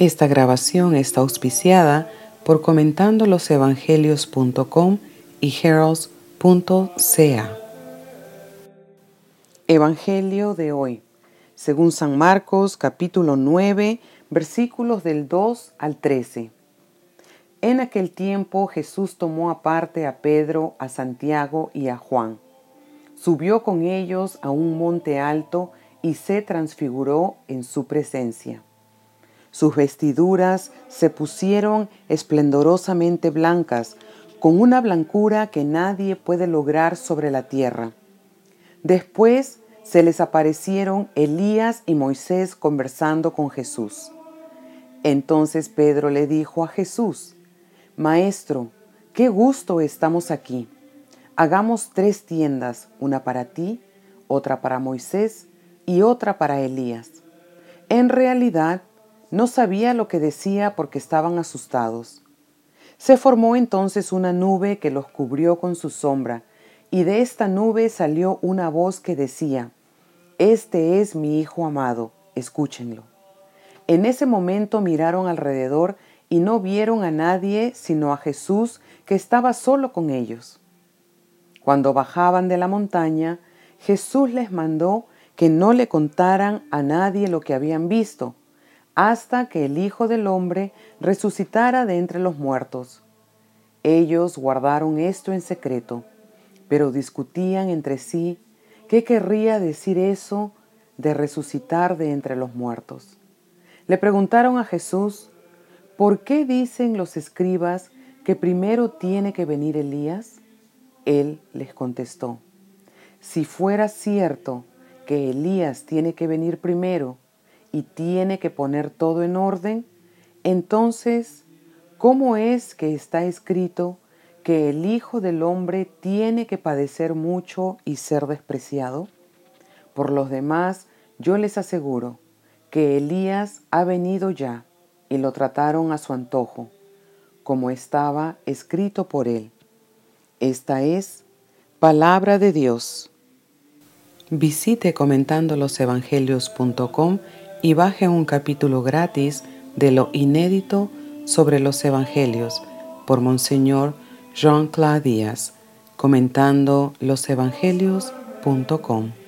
Esta grabación está auspiciada por comentandolosevangelios.com y heralds.ca. Evangelio de hoy, según San Marcos capítulo 9, versículos del 2 al 13. En aquel tiempo Jesús tomó aparte a Pedro, a Santiago y a Juan. Subió con ellos a un monte alto y se transfiguró en su presencia. Sus vestiduras se pusieron esplendorosamente blancas, con una blancura que nadie puede lograr sobre la tierra. Después se les aparecieron Elías y Moisés conversando con Jesús. Entonces Pedro le dijo a Jesús, Maestro, qué gusto estamos aquí. Hagamos tres tiendas, una para ti, otra para Moisés y otra para Elías. En realidad, no sabía lo que decía porque estaban asustados. Se formó entonces una nube que los cubrió con su sombra, y de esta nube salió una voz que decía, Este es mi Hijo amado, escúchenlo. En ese momento miraron alrededor y no vieron a nadie sino a Jesús que estaba solo con ellos. Cuando bajaban de la montaña, Jesús les mandó que no le contaran a nadie lo que habían visto, hasta que el Hijo del Hombre resucitara de entre los muertos. Ellos guardaron esto en secreto, pero discutían entre sí qué querría decir eso de resucitar de entre los muertos. Le preguntaron a Jesús, ¿por qué dicen los escribas que primero tiene que venir Elías? Él les contestó, si fuera cierto que Elías tiene que venir primero, y tiene que poner todo en orden, entonces, ¿cómo es que está escrito que el Hijo del Hombre tiene que padecer mucho y ser despreciado? Por los demás, yo les aseguro que Elías ha venido ya y lo trataron a su antojo, como estaba escrito por él. Esta es palabra de Dios. Visite comentandolosevangelios.com y baje un capítulo gratis de lo inédito sobre los Evangelios por Monseñor Jean-Claude Díaz, comentando losevangelios.com.